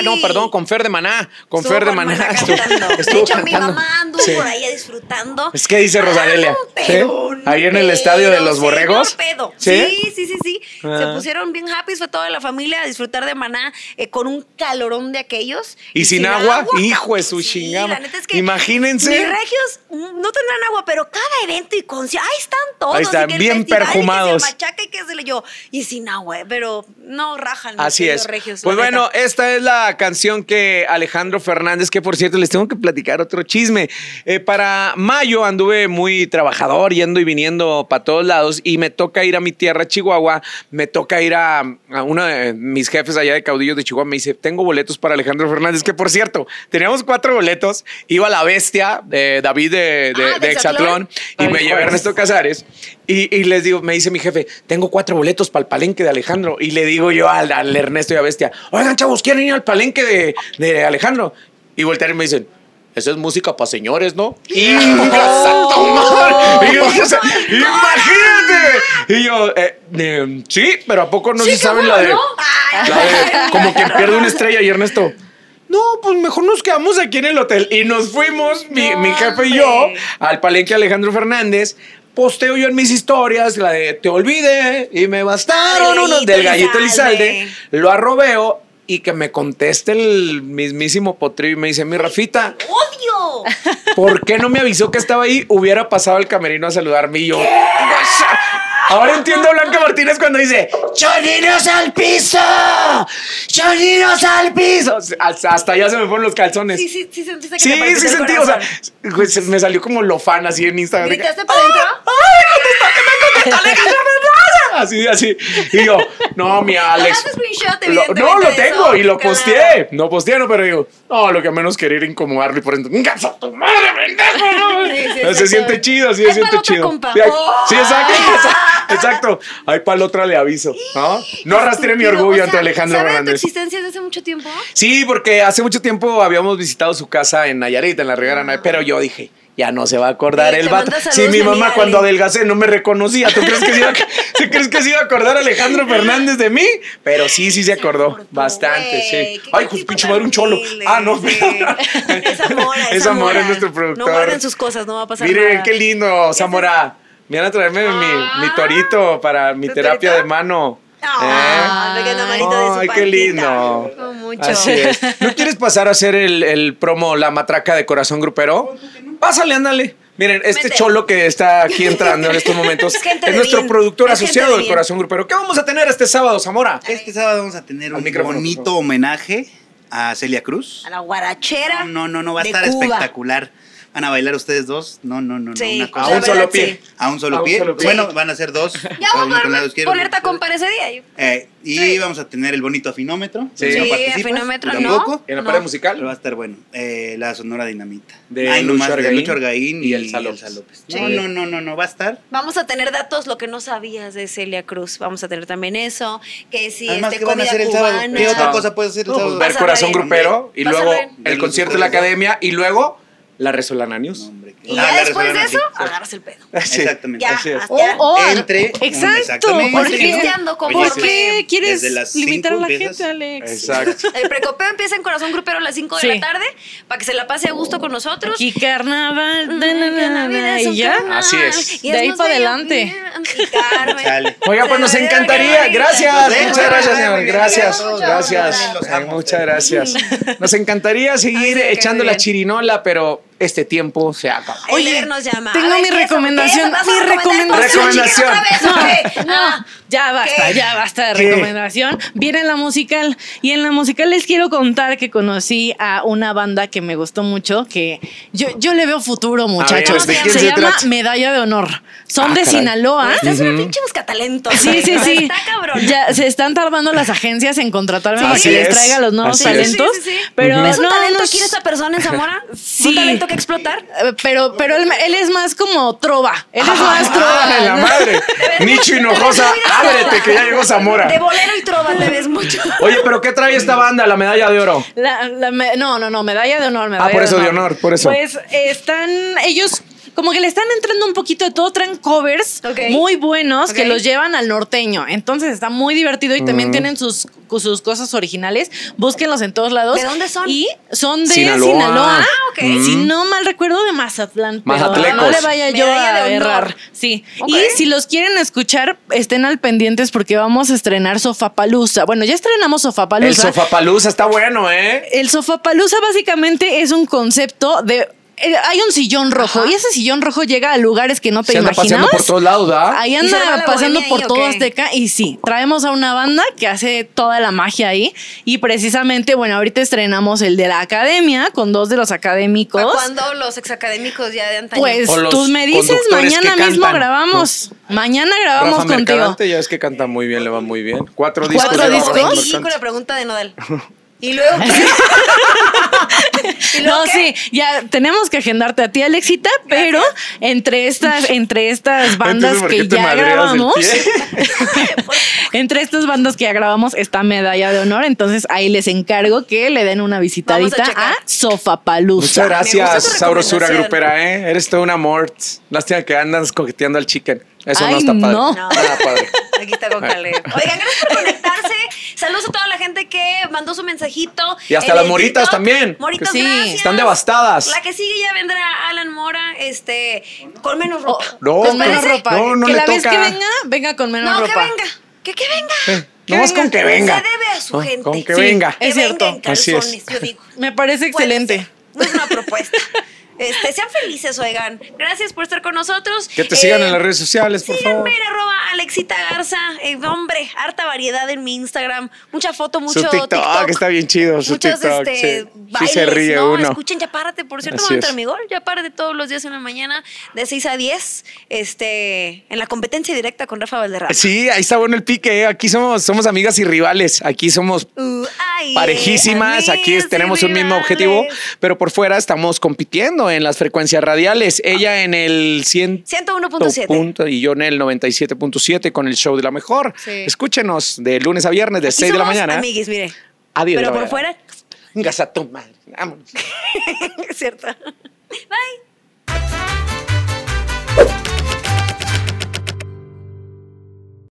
no, perdón, con Fer de Maná, con Estuvo Fer de Maná. Maná estuvo- cantando. de estuvo hecho, mi mamá anduvo Sí. por ahí disfrutando. Es que dice Rosadelia. Ah. Ahí en el estadio de los borregos. pedo. ¿Sí? Sí, sí, sí, sí. Ah. Se pusieron bien happy, fue toda la familia a disfrutar de maná eh, con un calorón de aquellos. ¿Y sin agua? Hijo de su chingada. es que Imagínense. Mis regios mm, no tendrán agua, pero cada evento y concierto, ahí están todos. Ahí están, y que el bien festival, y perfumados. Que se machaca y que se le yo. Y sin agua, eh, pero no rajan. Así es. regios, pues bueno, neta. esta es la canción que Alejandro Fernández, que por cierto les tengo que platicar otro chisme. Eh, para mayo anduve muy trabajador, yendo y viniendo para todos lados, y me toca ir a mi tierra, Chihuahua. Me toca ir a, a uno de mis jefes allá de caudillos de Chihuahua. Me dice: Tengo boletos para Alejandro Fernández, que por cierto, teníamos cuatro boletos. Iba la bestia de David de, de, Ah, de ¿de Exatlón, y Ay, me llevé a. Ernesto Casares. Y, y les digo, me dice mi jefe, tengo cuatro boletos para el palenque de Alejandro. Y le digo yo al, al Ernesto y a Bestia, oigan, chavos, ¿quieren ir al palenque de, de Alejandro? Y voltean y me dicen, esa es música para señores, ¿no? ¡Y madre! Y yo, o sea, ¡Imagínate! Y yo, eh, eh, sí, pero ¿a poco no se saben la de, ¿no? la de como que pierde una estrella y Ernesto? No, pues mejor nos quedamos aquí en el hotel. Y nos fuimos, mi, No, mi jefe y yo, al palenque Alejandro Fernández. Posteo yo en mis historias la de te olvidé y me bastaron Del unos Gallito del gallito Elizalde. Lo arrobeo y que me conteste el mismísimo potrillo y me dice, mi Rafita, ¡Odio! ¿por qué no me avisó que estaba ahí? Hubiera pasado al camerino a saludarme y yo. "Guasa". Ahora entiendo a Blanca Martínez cuando dice ¡Choninos al piso! ¡Choninos al piso! Hasta, hasta allá se me fueron los calzones. Sí, sí, sí sentiste que Sí, te sí sentí, o sea, se- me salió como lo fan así en Instagram. ¿Gritaste para adentro? ¡Ay, contestó, que me contestó! Así, así. Y yo, no, mi Alex. Lo- no, lo tengo eso. y lo Claro. posteé. No posteé, no, pero digo, no, lo que menos quería era incomodarlo y por dentro, ¡Gas a tu madre, pendejo! ¿no?" Sí, se siente chido, sí, se siente chido. compa. Sí, exacto, exacto. Ahí para el otro le aviso, ¿no? No arrastré mi orgullo O ante Alejandro ¿sabe de tu Fernández. existencia desde hace mucho tiempo? Sí, porque hace mucho tiempo habíamos visitado su casa en Nayarit, en la Riviera Nayarit, pero yo dije, ya no se va a acordar Sí, el vato. manda Sí, mi mamá cuando adelgacé no me reconocía. ¿Tú crees que se iba, a- ¿tú crees que se iba a acordar Alejandro Fernández de mí? Pero sí, sí se acordó acordó, bastante, sí. Ay, pues pinche madre, un cholo. Ah, no. sí. Es Zamora, es Zamora, Zamora. es nuestro productor. No guarden sus cosas, no va a pasar Miren, nada. qué lindo, Zamora. Vienen a traerme mi, mi torito para mi ¿Tu terapia torito? de mano. Ah, ¿Eh? pequeño manito de su Ay, qué lindo. Oh, mucho. Así es. ¿No quieres pasar a hacer el, el promo La Matraca de Corazón Grupero? Pásale, ándale. Miren, este cholo que está aquí entrando en estos momentos Es gente es de nuestro bien. productor Es asociado de del. Corazón Grupero. ¿Qué vamos a tener este sábado, Zamora? Este sábado vamos a tener Al un micrófono, bonito homenaje a Celia Cruz. A la guarachera. No, no, no, va a estar Cuba. espectacular. Van a bailar ustedes dos. No, no, no, no. Una A cosa. un verdad, solo pie. sí. A un solo a un pie. solo pie. Bueno, van a ser dos. Ya vamos a poner tacón para ese día. Eh, y Sí. vamos a tener el bonito afinómetro. Sí. ¿No Sí, participas? afinómetro, ¿Tú no. tampoco? En la No. pared Pero va musical. a estar bueno. Eh, la Sonora Dinamita. De Ay, Lucho nomás, de Argaín Lucho Argaín y y, Elsa Elsa López. López. Sí. No, no, no, no, no, va a estar. Vamos a tener datos, lo que no sabías de Celia Cruz. Vamos a tener también eso. Que si Además, este ¿qué van a hacer el sábado? ¿Qué otra cosa puedes hacer el No, pues sábado? ver Corazón. Grupero y luego el De concierto de la academia y luego la Resolana No, News. hombre. Y ya la después de eso, sí. agarras el pedo. Sí, Exactamente. Ya, así es. hasta- Oh, oh, Entre- exacto. exactamente. ¿Por qué, ¿Por qué quieres limitar a la empiezas. gente, Alex? Exacto. El precopeo empieza en Corazón Grupero a las 5 Sí. de la tarde para que se la pase a gusto con nosotros. Aquí carnaval, Mm, na, y ya. carnaval, Así es. y De ahí más pa' bello adelante. y. Chale. Oiga, pues nos encantaría. Gracias. Muchas gracias, señor. Gracias. Muchas Gracias. Muchas gracias. Nos encantaría seguir echando la chirinola, pero este tiempo se acaba. Oye, nos llama. tengo ver, mi ¿qué es? recomendación, ¿Qué es? ¿Vas a mi recomendación. vez, No, qué? no, Ah, ya basta, ¿Qué? ya basta de ¿Qué? recomendación. Viene la musical y en la musical les quiero contar que conocí a una banda que me gustó mucho, que yo, yo le veo futuro, muchachos. ¿de se se llama trata? Medalla de Honor. Son Ah, de caray. Sinaloa. Esta es una pinche buscatalentos. Sí, sí, sí. Está cabrón. Ya se están tardando las agencias en contratarme para Así que les es, traiga los nuevos así es. talentos. Sí, sí, sí, sí. Pero ¿Ves un no, talento aquí de esta persona en Zamora? Sí. ¿Un talento que explotar? Eh, Pero, pero él, él es más como trova. Él es más trova. ¡Ah, la madre! Nicho Hinojosa, ábrete que ya llegó De Zamora. bolero y trova te ves mucho. Oye, pero ¿qué trae esta banda, la medalla de oro? La- la me- no, no, no, medalla de honor. Medalla Ah, por eso de honor, por eso. Pues están ellos. Como que le están entrando un poquito de todo, traen covers muy buenos que los llevan al norteño. Entonces está muy divertido y también tienen sus, sus cosas originales. Búsquenlos en todos lados. ¿De dónde son? Y son de Sinaloa. Sinaloa. Ah, ok. Si no mal recuerdo, de Mazatlán. pero no le vaya yo a errar. Sí. Y si los quieren escuchar, estén al pendientes porque vamos a estrenar Sofapalooza. Bueno, ya estrenamos Sofapalooza. El Sofapalooza está bueno, ¿eh? El Sofapalooza básicamente es un concepto de. Eh, Hay un sillón rojo y ese sillón rojo llega a lugares que no te Se anda paseando imaginabas. por todos lados, ¿verdad? Ahí ¿Y anda pasando por ahí, todo qué? Azteca y sí, traemos a una banda que hace toda la magia ahí y precisamente, bueno, ahorita estrenamos el de la academia con dos de los académicos. ¿Para cuándo los exacadémicos ya de antaño? Pues tú me dices, mañana mismo cantan. grabamos. Mañana grabamos Rafa contigo. Mercadante, ya es que canta muy bien, le va muy bien. Cuatro discos. ¿Cuatro discos? Mercadante. con la pregunta de Nodal. Y luego. ¿Y luego No, qué? sí, ya tenemos que agendarte a ti, Alexita, pero entre estas, entre estas bandas Entonces, ¿por que ya grabamos, entre estas bandas que ya grabamos está Medalla de Honor, entonces ahí les encargo que le den una visitadita a a Sofapalooza. Muchas gracias, tu Saurosura recomendación. Grupera, ¿eh? Eres todo un amor. Lástima que andas coqueteando al chicken. Eso no Ay, está padre. no. No. Nada padre. Aquí está con Caleb. Oigan, gracias por conectarse. Saludos a toda la gente que mandó su mensajito. Y hasta las moritas TikTok. también. Moritas, Sí, gracias. Están devastadas. La que sigue ya vendrá Alan Mora, este, con menos Oh, ropa. No, con menos ropa. no, no que le la vez toca. que venga, venga con menos no, ropa. que venga. Que, que venga. Eh, nomás con que venga. Se debe a su No, gente. Con que Sí. venga. Que Es venga cierto. en Así es. calzones, yo digo. Me parece excelente. No es una propuesta. Este, sean felices, oigan. Gracias por estar con nosotros. Que te sigan Eh, en las redes sociales, por favor. Síganme en arroba Alexita Garza. Eh, hombre, harta variedad en mi Instagram. Mucha foto, mucho Su TikTok, TikTok. está bien chido, su Muchos, TikTok, este, sí. Sí bailes, se ríe ¿no? uno. Escuchen Ya Párate, por cierto, Así mi gol. Ya Párate todos los días en la mañana, de 6 a 10, este, en la competencia directa con Rafa Valderrama. Sí, ahí está bueno el pique. ¿eh? Aquí somos, somos amigas y rivales. Aquí somos Uh, ay, parejísimas. Aquí tenemos un mismo objetivo, pero por fuera estamos compitiendo en las frecuencias radiales. Ella en el 100 101.7. punto y yo en el 97.7 con el show de la mejor. Sí. Escúchenos de lunes a viernes de Aquí 6 de la mañana. Amiguis, mire. a 10 de Pero por fuera, tu madre. Vámonos. es cierto. Bye.